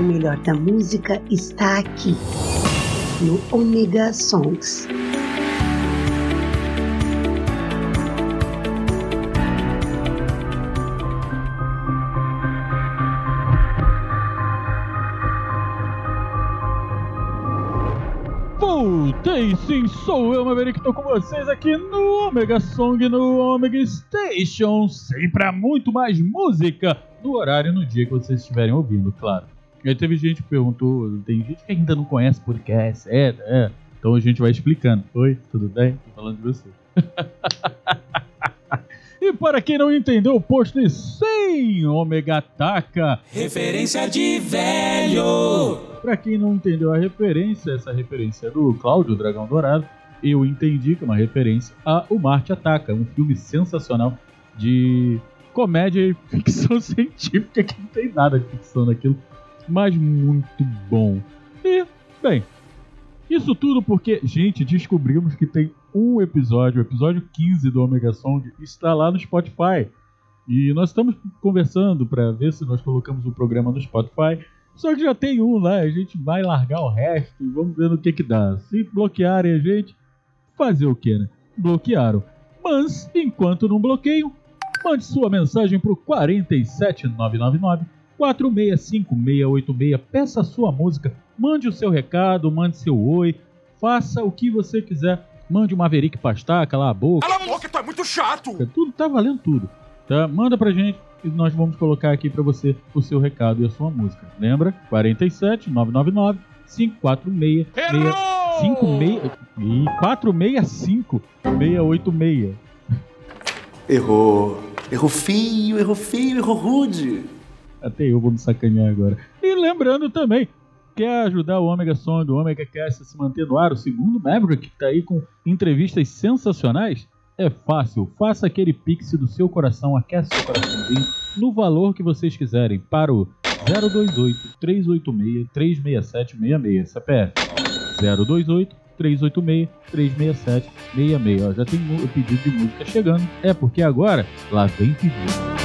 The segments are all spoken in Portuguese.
O melhor da música está aqui, no Omega Songs. Voltei sim, sou eu, Maverick, estou com vocês aqui no Omega Song, no Omega Station, sempre há muito mais música, no horário e no dia que vocês estiverem ouvindo, claro. E aí teve gente que perguntou, tem gente que ainda não conhece podcast, é, é. Então a gente vai explicando. Oi, tudo bem? Tô falando de você. e para quem não entendeu o post de 100 Omega Ataca, Referência de velho. Pra quem não entendeu a referência, essa referência é do Cláudio Dragão Dourado, eu entendi que é uma referência a O Marte Ataca, um filme sensacional de comédia e ficção científica, que não tem nada de ficção naquilo, mas muito bom. E, bem, isso tudo porque, gente, descobrimos que tem um episódio, o episódio 15 do Omega Song, está lá no Spotify. E nós estamos conversando para ver se nós colocamos o programa no Spotify. Só que já tem um lá, a gente vai largar o resto e vamos ver no que que dá. Se bloquearem a gente, fazer o que, né? Bloquearam. Mas, enquanto não bloqueiam, mande sua mensagem pro 47999 465686. Peça a sua música, mande o seu recado, mande seu oi, faça o que você quiser. Mande uma Maverick pastar, calar a boca. Cala a boca, tu é muito chato. Tudo tá valendo tudo. Tá? Manda pra gente e nós vamos colocar aqui pra você o seu recado e a sua música. Lembra? 47 999 546 56 e 465 686. Errou. Errou feio, errou feio, errou rude. Até eu vou me sacanear agora. E lembrando também, quer ajudar o Omega Song, o Omega Cast a se manter no ar, o segundo Maverick, que tá aí com entrevistas sensacionais? É fácil, faça aquele pix do seu coração, aquece seu coraçãozinho, no valor que vocês quiserem, para o 028 386 36766, CPF 028 386 367 66. Ó, já tem o pedido de música chegando. É porque agora lá vem pedido.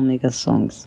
Omega Songs.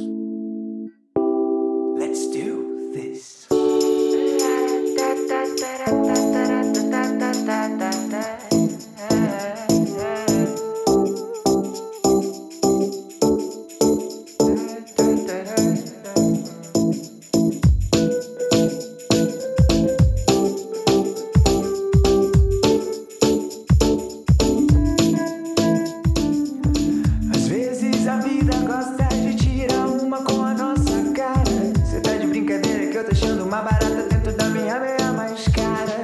Barata dentro da minha meia mais cara.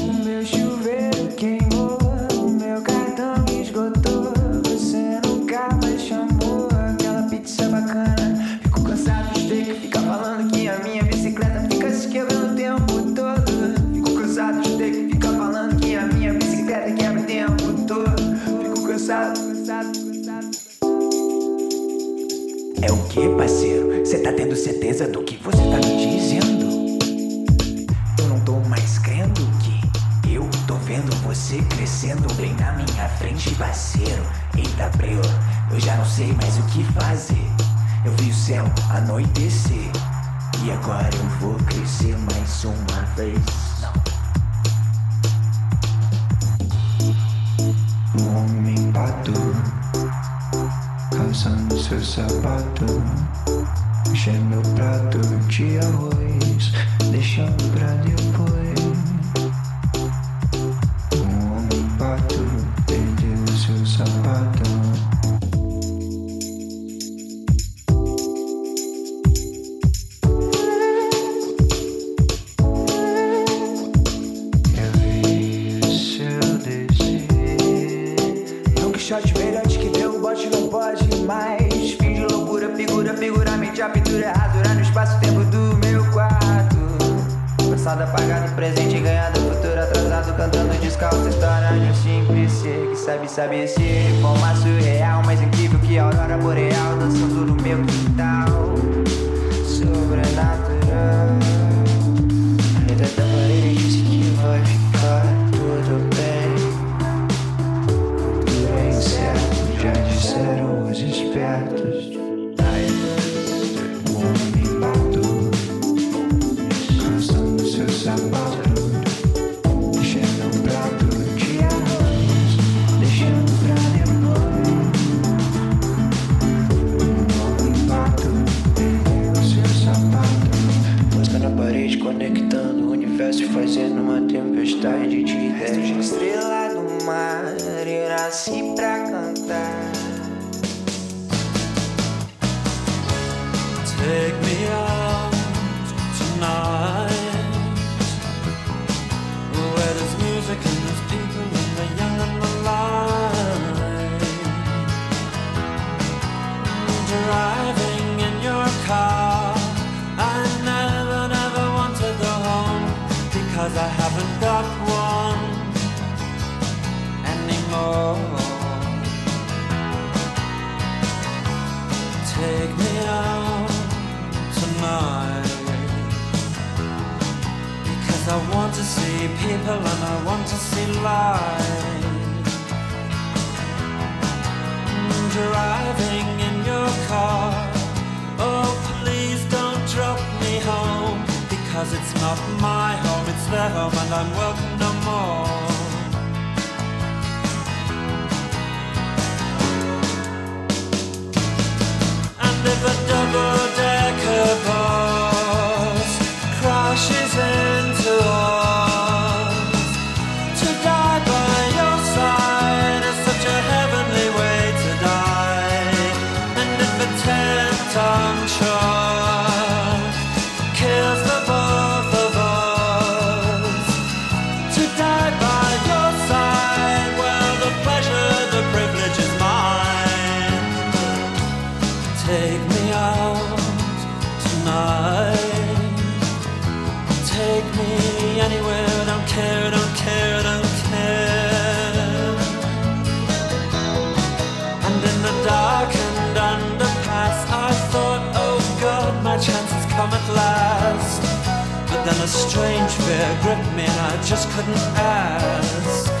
O meu chuveiro queimou, o meu cartão esgotou. Você nunca mais chamou aquela pizza bacana. Fico cansado de ter que ficar falando que a minha bicicleta fica se quebrando o tempo todo. Fico cansado de ter que ficar falando que a minha bicicleta quebra o tempo todo. Fico cansado, cansado. É o que, parceiro? Cê tá tendo certeza do que você tá me dizendo? Frente, parceiro. Eita, breu, eu já não sei mais o que fazer. Eu vi o céu anoitecer. E agora eu vou crescer mais uma vez. Strange fear gripped me and I just couldn't ask.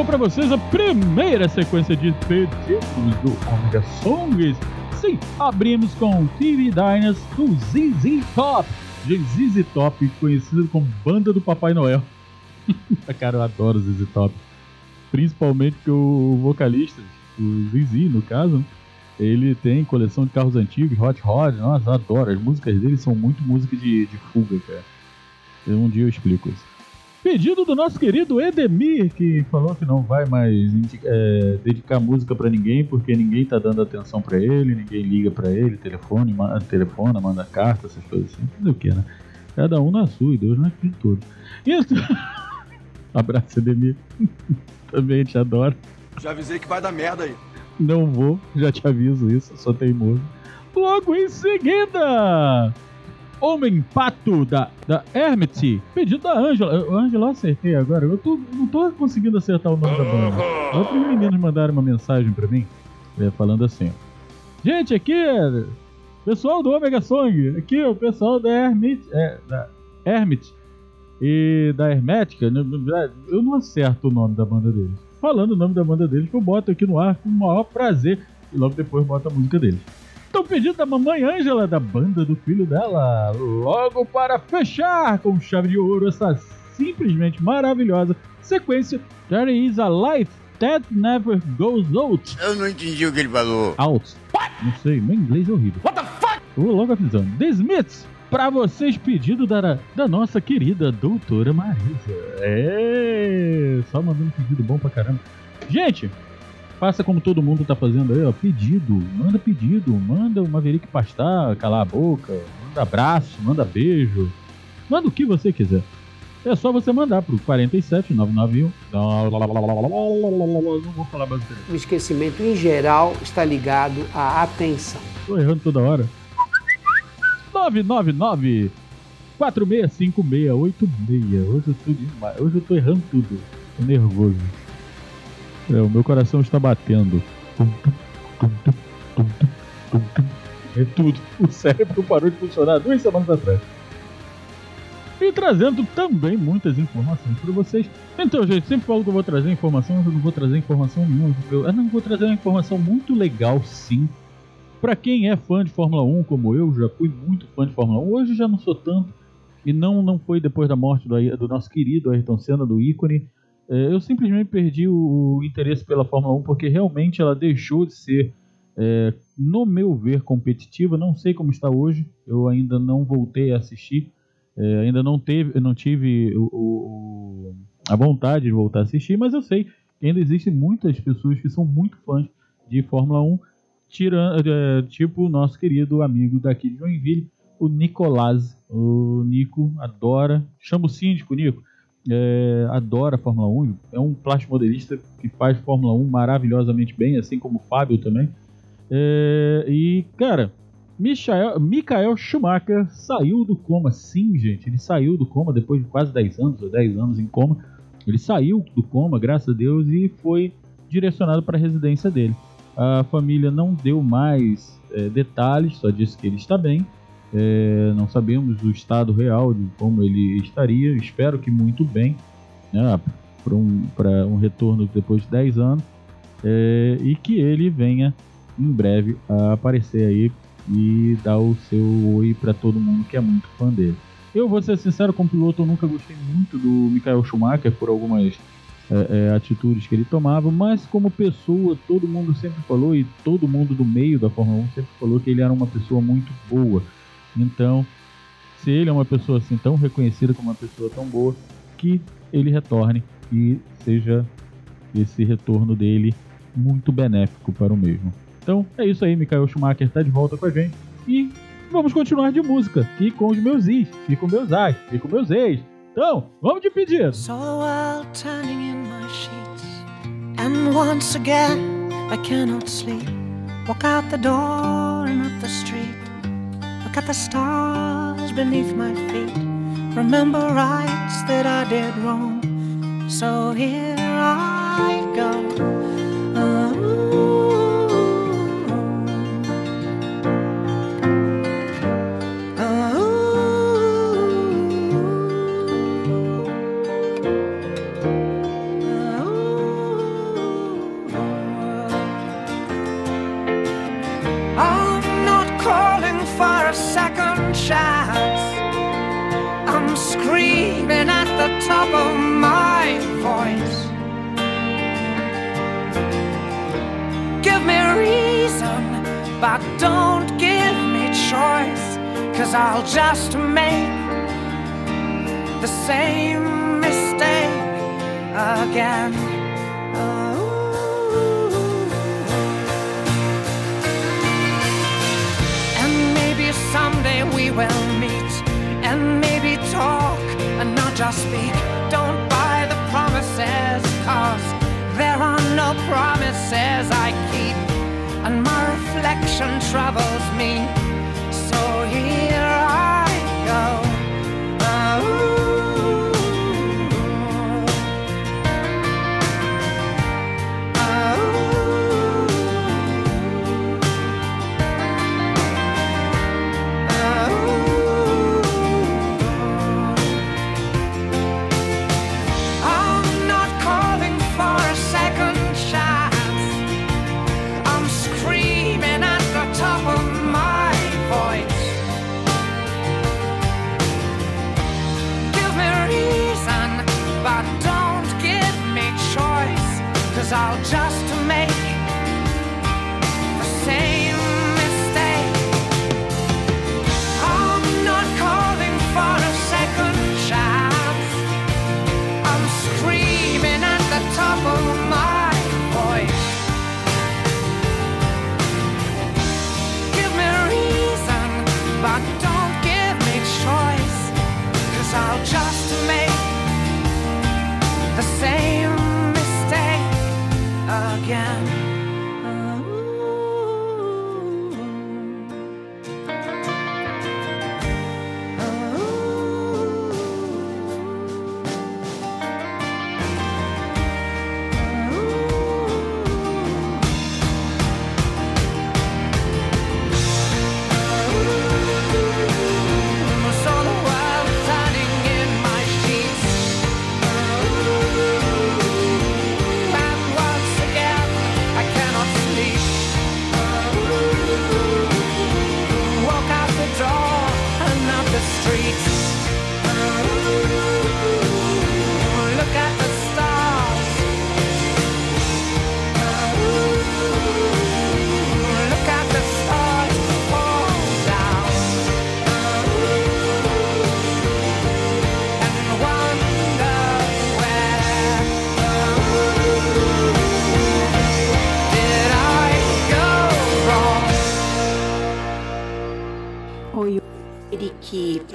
Aí ficou pra vocês a primeira sequência de pedidos do Omega Songs. Sim, abrimos com TV Diners do ZZ Top. ZZ Top, conhecido como Banda do Papai Noel. Cara, eu adoro ZZ Top. Principalmente que o vocalista, o ZZ no caso, ele tem coleção de carros antigos, Hot Rod. Nossa, adoro. As músicas dele são muito música de, de fuga, cara. Um dia eu explico isso. Pedido do nosso querido Edemir, que falou que não vai mais é, dedicar música pra ninguém, porque ninguém tá dando atenção pra ele, ninguém liga pra ele, telefone, manda, telefona, manda carta, essas coisas assim. Fazer o que, né? Cada um na sua, e Deus é de. Então... Abraço, Edemir. Também te adoro. Já avisei que vai dar merda aí. Não vou, já te aviso isso, sou teimoso. Logo em seguida, Homem Pato da, da Hermit. Pedido da Ângela. Eu- Ângela, eu acertei agora. Eu tô, não tô conseguindo acertar o nome da banda. Outros meninos mandaram uma mensagem pra mim é, falando assim. Gente, aqui é pessoal do Omega Song. Aqui é o pessoal da Hermit. É, da Hermit e da Hermética. Eu não acerto o nome da banda deles. Falando o nome da banda deles, que eu boto aqui no ar com o maior prazer. E logo depois boto a música deles. Então, pedido da mamãe Ângela, da banda do filho dela, logo para fechar com chave de ouro essa simplesmente maravilhosa sequência There is a life that never goes out. Eu não entendi o que ele falou. Out. Não sei, meu inglês é horrível. What the fuck? Vou logo avisando. The Smiths, pra vocês, pedido da, da nossa querida doutora Marisa. É, só mandando pedido bom pra caramba. Gente, faça como todo mundo tá fazendo aí, ó. Pedido, manda pedido, manda o Maverick pastar, calar a boca, manda abraço, manda beijo, manda o que você quiser. É só você mandar pro 47 991. Não vou falar bastante. O esquecimento, em geral, está ligado à atenção. Tô errando toda hora. 999 465686. Hoje eu tô demais. Hoje eu tô errando tudo. Tô nervoso. É, o meu coração está batendo. É tudo. O cérebro parou de funcionar duas semanas atrás. E trazendo também muitas informações para vocês. Então, gente, sempre falo que eu vou trazer informação, mas eu não vou trazer informação nenhuma. Eu, eu não vou trazer uma informação muito legal, sim. Pra quem é fã de Fórmula 1, como eu, já fui muito fã de Fórmula 1, hoje já não sou tanto. E não, não foi depois da morte do, do nosso querido Ayrton Senna, do ícone. É, eu simplesmente perdi o, interesse pela Fórmula 1 porque realmente ela deixou de ser, é, no meu ver, competitiva. Não sei como está hoje, eu ainda não voltei a assistir. É, ainda não, teve, não tive o- o- a vontade de voltar a assistir, mas eu sei que ainda existem muitas pessoas que são muito fãs de Fórmula 1 tirando, é, tipo o nosso querido amigo daqui de Joinville, o Nicolás. O Nico adora, chama o síndico Nico, é, adora a Fórmula 1, é um plástico modelista que faz Fórmula 1 maravilhosamente bem, assim como o Fábio também. É, e, cara, Michael, Michael Schumacher saiu do coma, sim, gente, ele saiu do coma depois de quase 10 anos, ou 10 anos em coma. Ele saiu do coma, graças a Deus, e foi direcionado para a residência dele. A família não deu mais é, detalhes, só disse que ele está bem. É, não sabemos o estado real de como ele estaria. Espero que muito bem, né, para um, um retorno depois de 10 anos. É, e que ele venha em breve a aparecer aí e dar o seu oi para todo mundo que é muito fã dele. Eu vou ser sincero, como piloto, eu nunca gostei muito do Michael Schumacher por algumas é, é, atitudes que ele tomava, mas como pessoa, todo mundo sempre falou, e todo mundo do meio da Fórmula 1 sempre falou que ele era uma pessoa muito boa. Então, se ele é uma pessoa assim tão reconhecida como uma pessoa tão boa, que ele retorne e seja esse retorno dele muito benéfico para o mesmo. Então é isso aí, Michael Schumacher está de volta com a gente e vamos continuar de música e com os meus is, e com meus ai, e com meus ex. Então, vamos de pedido. So turning in my sheets, and once again I cannot sleep. Walk out the door and up the street. Look at the stars beneath my feet. Remember rights that I did wrong. So here I go. all just to make the same.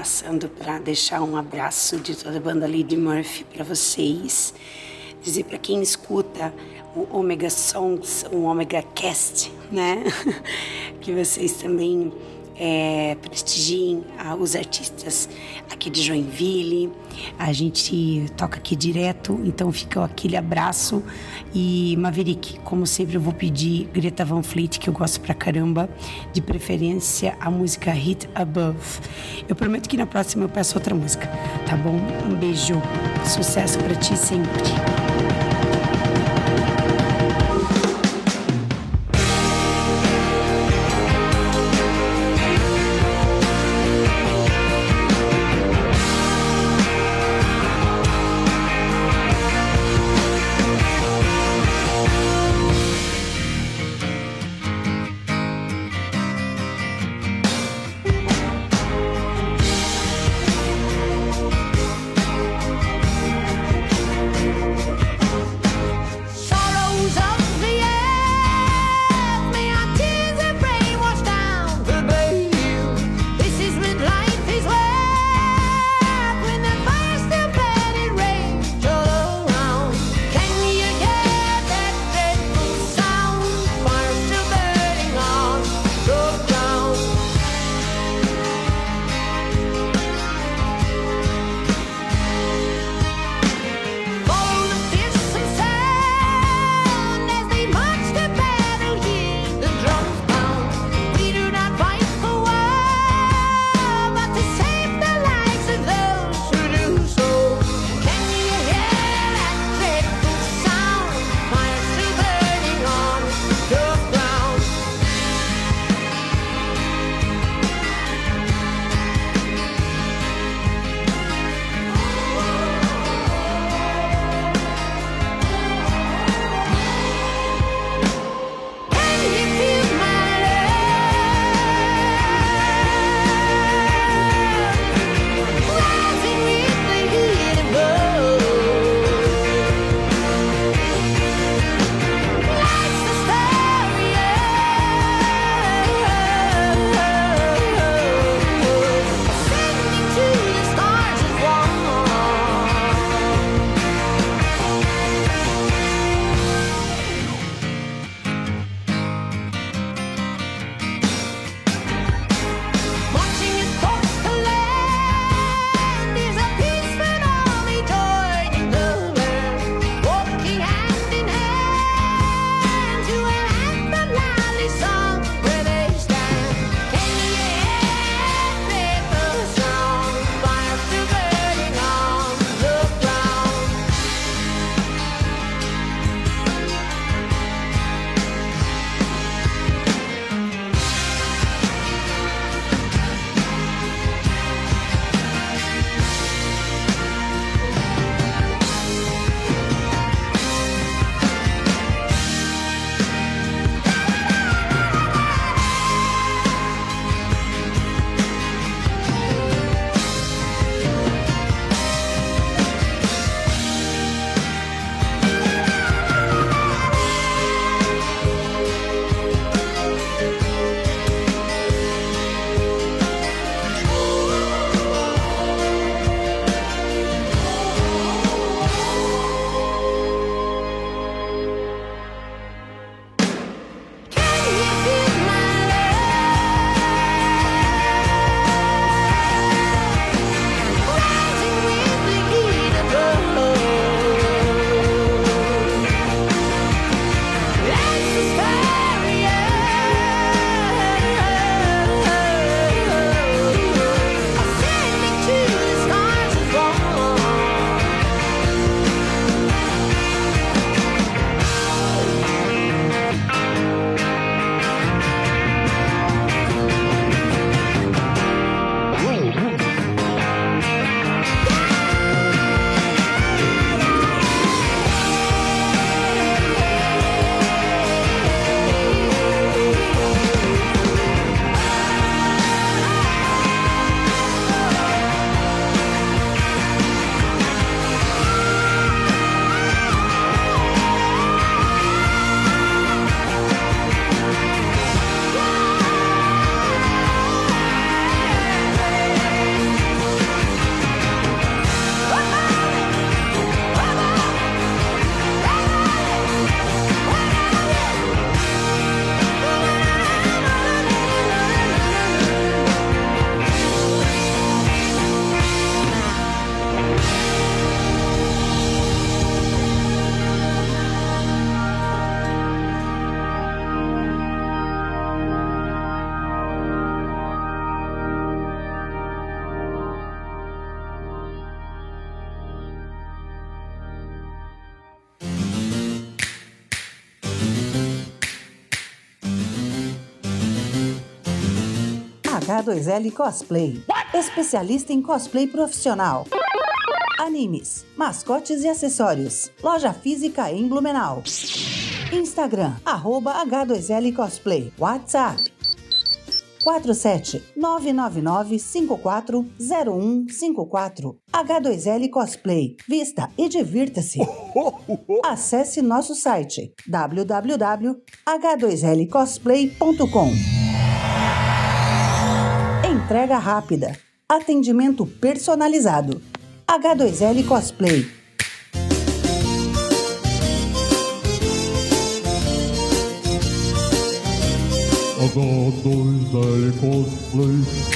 Passando para deixar um abraço de toda a banda Lady Murphy para vocês. Dizer para quem escuta o Omega Songs, o Omega Cast, né? que vocês também é, prestigiem ah, os artistas aqui de Joinville. A gente toca aqui direto, então fica aquele abraço. E Maverick, como sempre, eu vou pedir Greta Van Fleet, que eu gosto pra caramba, de preferência a música Hit Above. Eu prometo que na próxima eu peço outra música, tá bom? Um beijo, sucesso pra ti sempre. H2L Cosplay. Especialista em cosplay profissional. Animes, mascotes e acessórios. Loja física em Blumenau. Instagram, arroba H2L Cosplay. WhatsApp 47 999 54 0154. H2L Cosplay. Vista e divirta-se. Acesse nosso site www.h2lcosplay.com. Entrega rápida. Atendimento personalizado. H2L Cosplay. H2L Cosplay.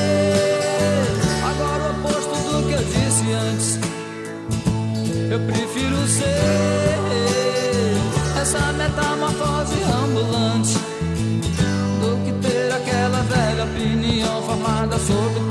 Eu prefiro ser essa metamorfose ambulante do que ter aquela velha opinião formada sobre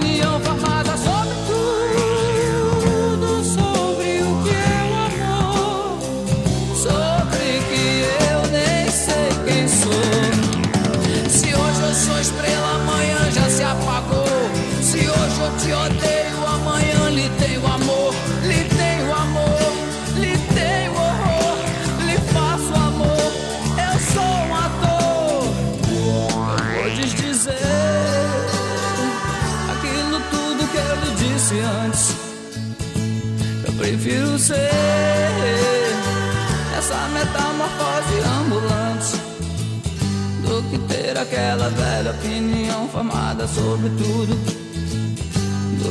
te odeio, amanhã lhe tenho amor. Lhe tenho amor, lhe tenho horror. Lhe faço amor, eu sou um ator. Eu vou desdizer aquilo tudo que eu lhe disse antes. Eu prefiro ser essa metamorfose ambulante do que ter aquela velha opinião formada sobre tudo.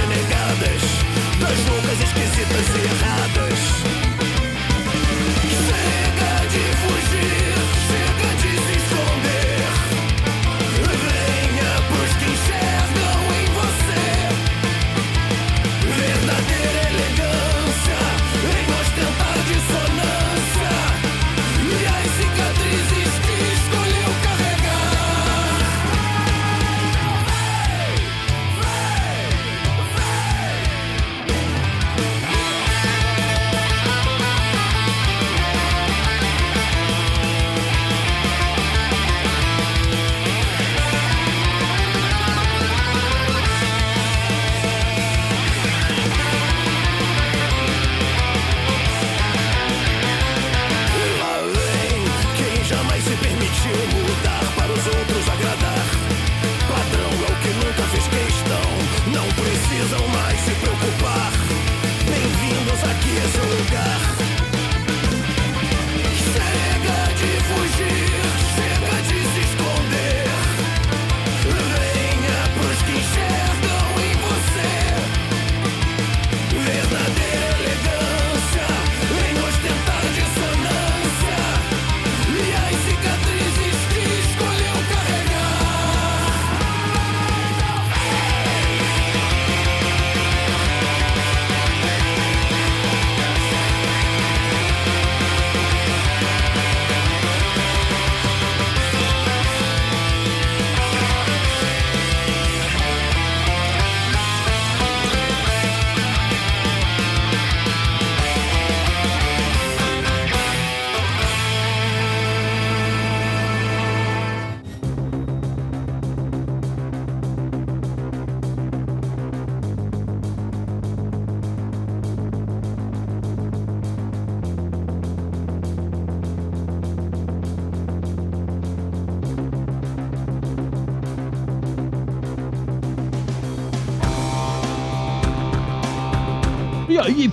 Renegadas, das loucas esquisitas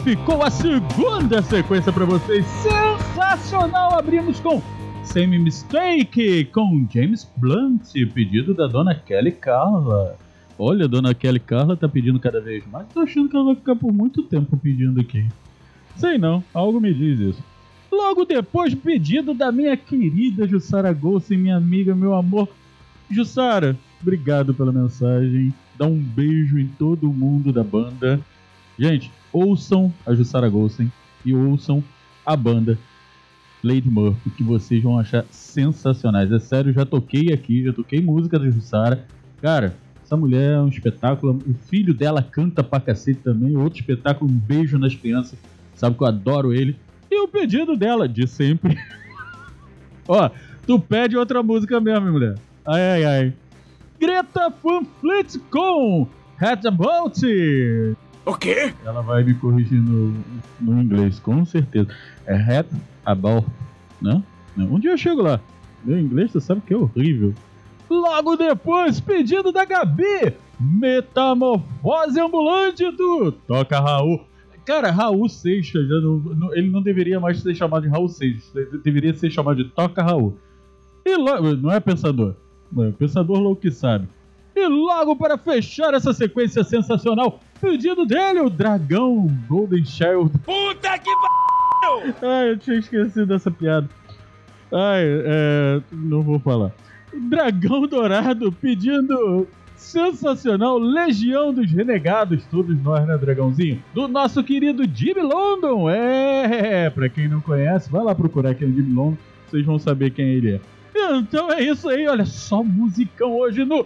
ficou a segunda sequência pra vocês. Sensacional! Abrimos com Same Mistake com James Blunt, pedido da dona Kelly Carla. Olha, a dona Kelly Carla tá pedindo cada vez mais. Tô achando que ela vai ficar por muito tempo pedindo aqui. Sei não, algo me diz isso. Logo depois, pedido da minha querida Jussara Golsen, minha amiga, meu amor. Jussara, obrigado pela mensagem. Dá um beijo em todo mundo da banda. Gente, ouçam a Jussara Golsen e ouçam a banda Lady Murphy, que vocês vão achar sensacionais. É sério, já toquei aqui, já toquei música da Jussara. Cara, essa mulher é um espetáculo. O filho dela canta pra cacete também. Outro espetáculo, um beijo nas crianças. Sabe que eu adoro ele. E o pedido dela, de sempre. Ó, tu pede outra música mesmo, mulher. Ai, ai, ai. Greta Van Fleet com Head About. O quê? Ela vai me corrigir no, inglês, com certeza. É Head About, né? Um dia eu chego lá. Meu inglês, você sabe que é horrível. Logo depois, pedido da Gabi, Metamorfose Ambulante do Toca Raul. Cara, Raul Seixas, não- não- ele não deveria mais ser chamado de Raul Seixas. de- Deveria ser chamado de Toca Raul. E logo, não é pensador. É pensador louco que sabe. E logo para fechar essa sequência sensacional, pedido dele, o Dragão Golden Shield. Puta que pariu! Ai, eu tinha esquecido dessa piada. Ai, é, não vou falar. Dragão Dourado pedindo sensacional Legião dos Renegados, todos nós, né, Dragãozinho? Do nosso querido Jimmy London. É, pra quem não conhece, vai lá procurar quem é o Jimmy London, vocês vão saber quem ele é. Então é isso aí, olha só musicão hoje no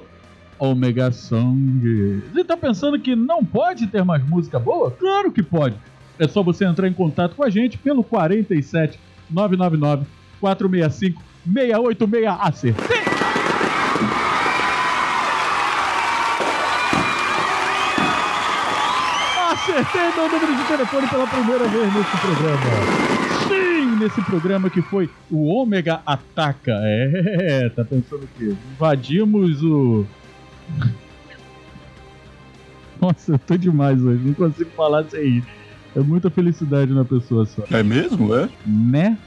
Omega Song. Você tá pensando que não pode ter mais música boa? Claro que pode. É só você entrar em contato com a gente pelo 47 999 465 686 Acertei! Acertei meu número de telefone pela primeira vez nesse programa. Sim, nesse programa que foi o Ômega Ataca. É, tá pensando o quê? Invadimos o. Nossa, eu tô demais hoje, não consigo falar sem rir. É muita felicidade na pessoa só. É mesmo, é? Né?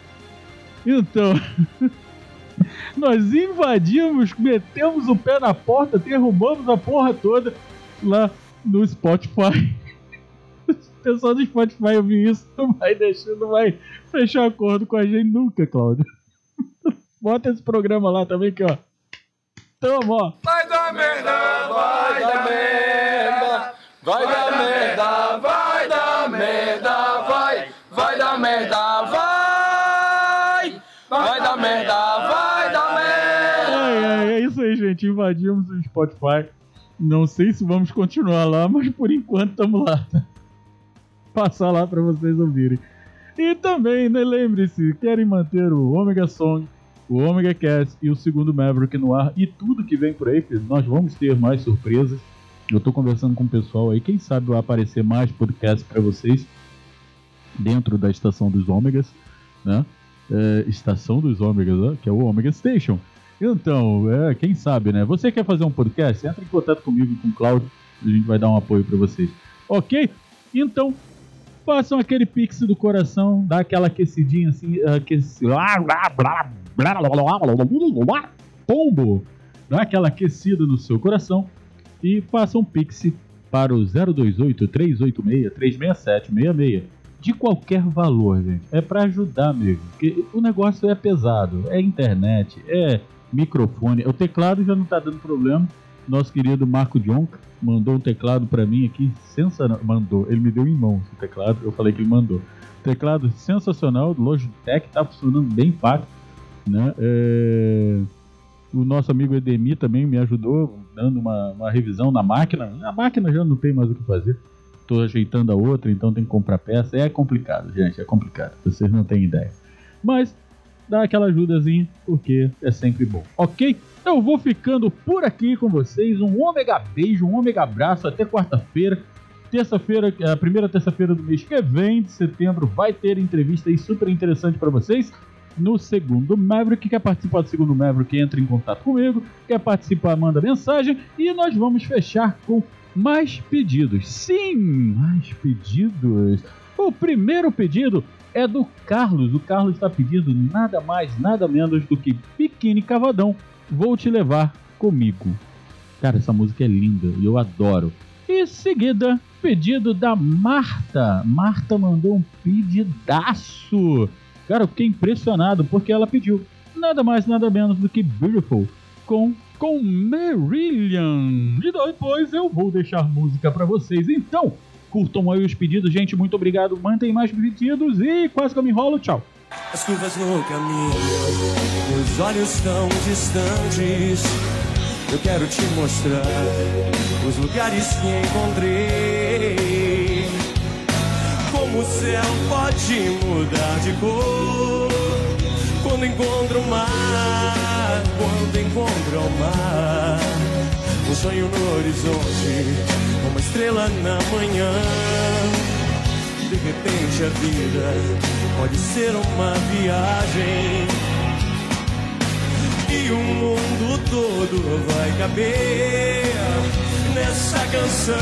Então, nós invadimos, metemos o pé na porta, derrubamos a porra toda lá no Spotify. O pessoal do Spotify ouvir isso, não vai deixar, não vai fechar acordo com a gente nunca, Cláudio. Bota esse programa lá também, que ó. Toma, ó. Vai dar merda, vai dar merda, vai dar merda, vai dar merda, vai, vai dar merda, vai, vai dar merda, vai dar merda. Ai, ai, é isso aí, gente. Invadimos o Spotify. Não sei se vamos continuar lá, mas por enquanto estamos lá. Passar lá para vocês ouvirem. E também, né, lembre-se, querem manter o Omega Song, o Omega Cast e o segundo Maverick no ar e tudo que vem por aí, nós vamos ter mais surpresas. Eu tô conversando com o pessoal aí, quem sabe vai aparecer mais podcast para vocês dentro da estação dos Ômegas, né? É, estação dos Ômegas, que é o Omega Station. Então, é, quem sabe, né? Você quer fazer um podcast? Entra em contato comigo e com o Claudio, a gente vai dar um apoio para vocês. Ok? Então, façam aquele pix do coração, dá aquela aquecidinha assim, aqueci... pombo, dá aquela aquecida no seu coração e façam um pix para o 028 386 367 66 de qualquer valor, gente. É para ajudar mesmo, porque o negócio é pesado, é internet, é microfone, o teclado já não tá dando problema. Nosso querido Marco Jonca mandou um teclado para mim aqui, sensacional. Mandou, ele me deu em mãos o teclado, eu falei que ele mandou. Teclado sensacional, Logitech, tá funcionando bem fácil, né? É, O nosso amigo Edemir também me ajudou, dando uma, uma revisão na máquina. A máquina já não tem mais o que fazer. Tô ajeitando a outra, então tem que comprar peça. É complicado, gente, é complicado. Vocês não têm ideia. Mas dá aquela ajudazinha, porque é sempre bom, ok? Eu vou ficando por aqui com vocês. Um ômega beijo, um ômega abraço. Até quarta-feira. Terça-feira, a primeira terça-feira do mês que vem, de setembro, vai ter entrevista aí super interessante para vocês. No segundo Maverick, quer participar do segundo Maverick, entra em contato comigo. Quer participar, manda mensagem. E nós vamos fechar com mais pedidos. Sim, mais pedidos. O primeiro pedido é do Carlos. O Carlos está pedindo nada mais, nada menos do que Biquíni Cavadão. Vou te levar comigo. Cara, essa música é linda e eu adoro. E em seguida, pedido da Marta. Marta mandou um pedidaço. Cara, eu fiquei impressionado porque ela pediu nada mais, nada menos do que Beautiful com, com Marillion. E depois eu vou deixar música pra vocês. Então, curtam aí os pedidos, gente. Muito obrigado. Mantém mais pedidos e quase que eu me enrolo. Tchau. As curvas no caminho, meus olhos tão distantes. Eu quero te mostrar os lugares que encontrei. O céu pode mudar de cor quando encontra o mar, quando encontra o mar. Um sonho no horizonte, uma estrela na manhã. De repente a vida pode ser uma viagem E o mundo todo vai caber nessa canção,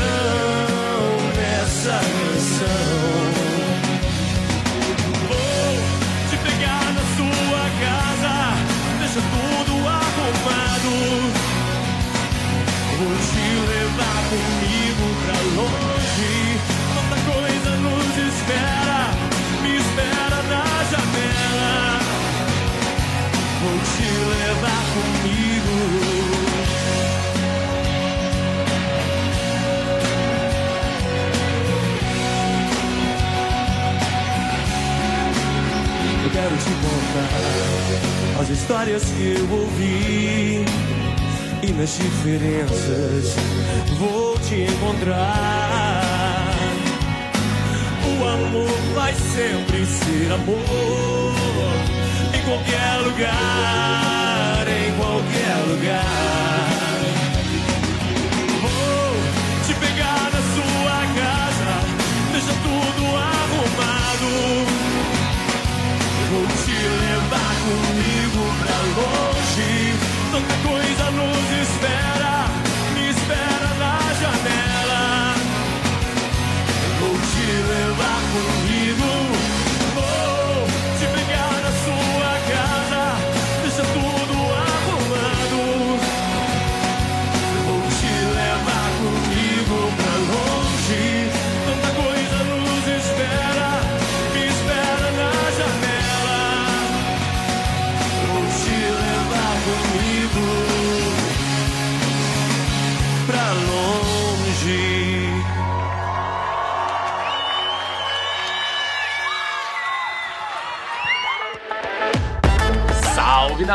nessa canção. Deixa tudo arrumado. Vou te levar comigo pra longe. Tanta coisa nos espera, me espera na janela. Vou te levar comigo. Eu quero te contar as histórias que eu ouvi e nas diferenças vou te encontrar. O amor vai sempre ser amor em qualquer lugar, em qualquer lugar. Vou te pegar na sua casa, deixa tudo arrumado. Vou te levar comigo pra longe. Tanta coisa nos espera, me espera na janela. Vou te levar comigo.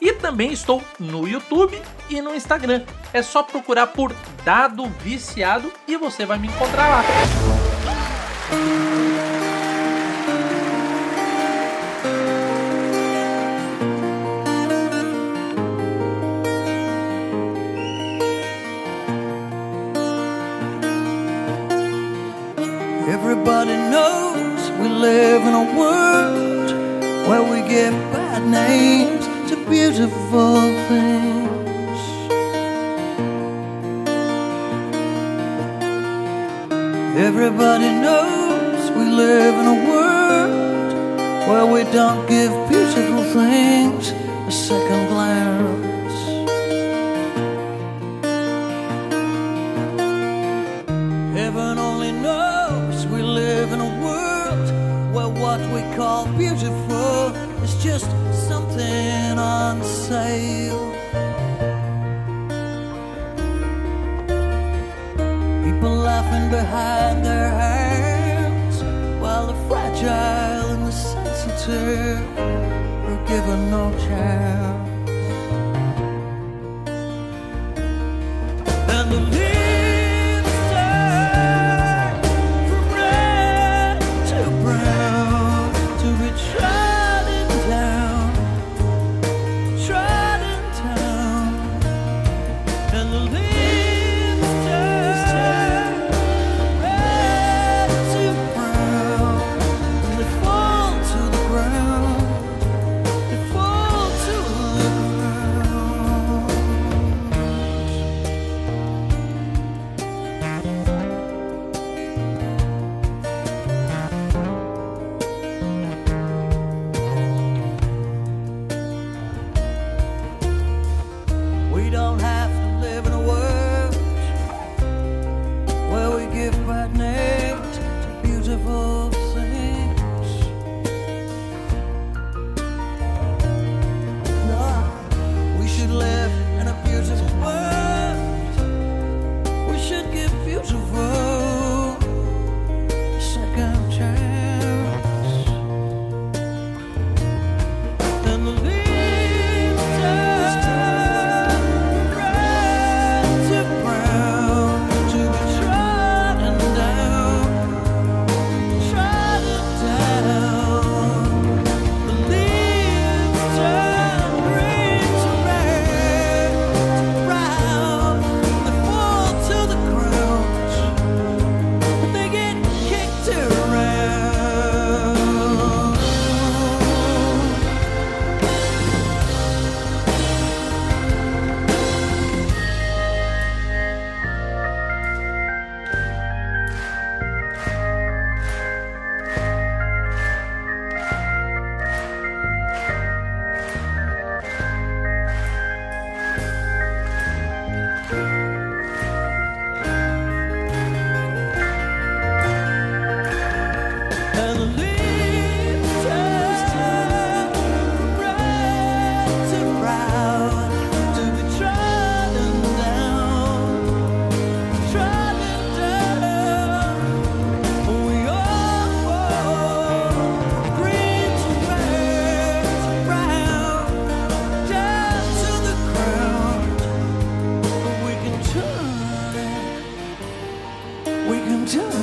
e também estou no YouTube e no Instagram. É só procurar por Dado Viciado e você vai me encontrar lá. Everybody knows we live in a world where we give bad names beautiful things. Everybody knows we live in a world where we don't give beautiful things a second sale. People laughing behind their hands while the fragile and the sensitive are given no chance. Do.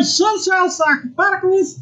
Filho! Ah, tá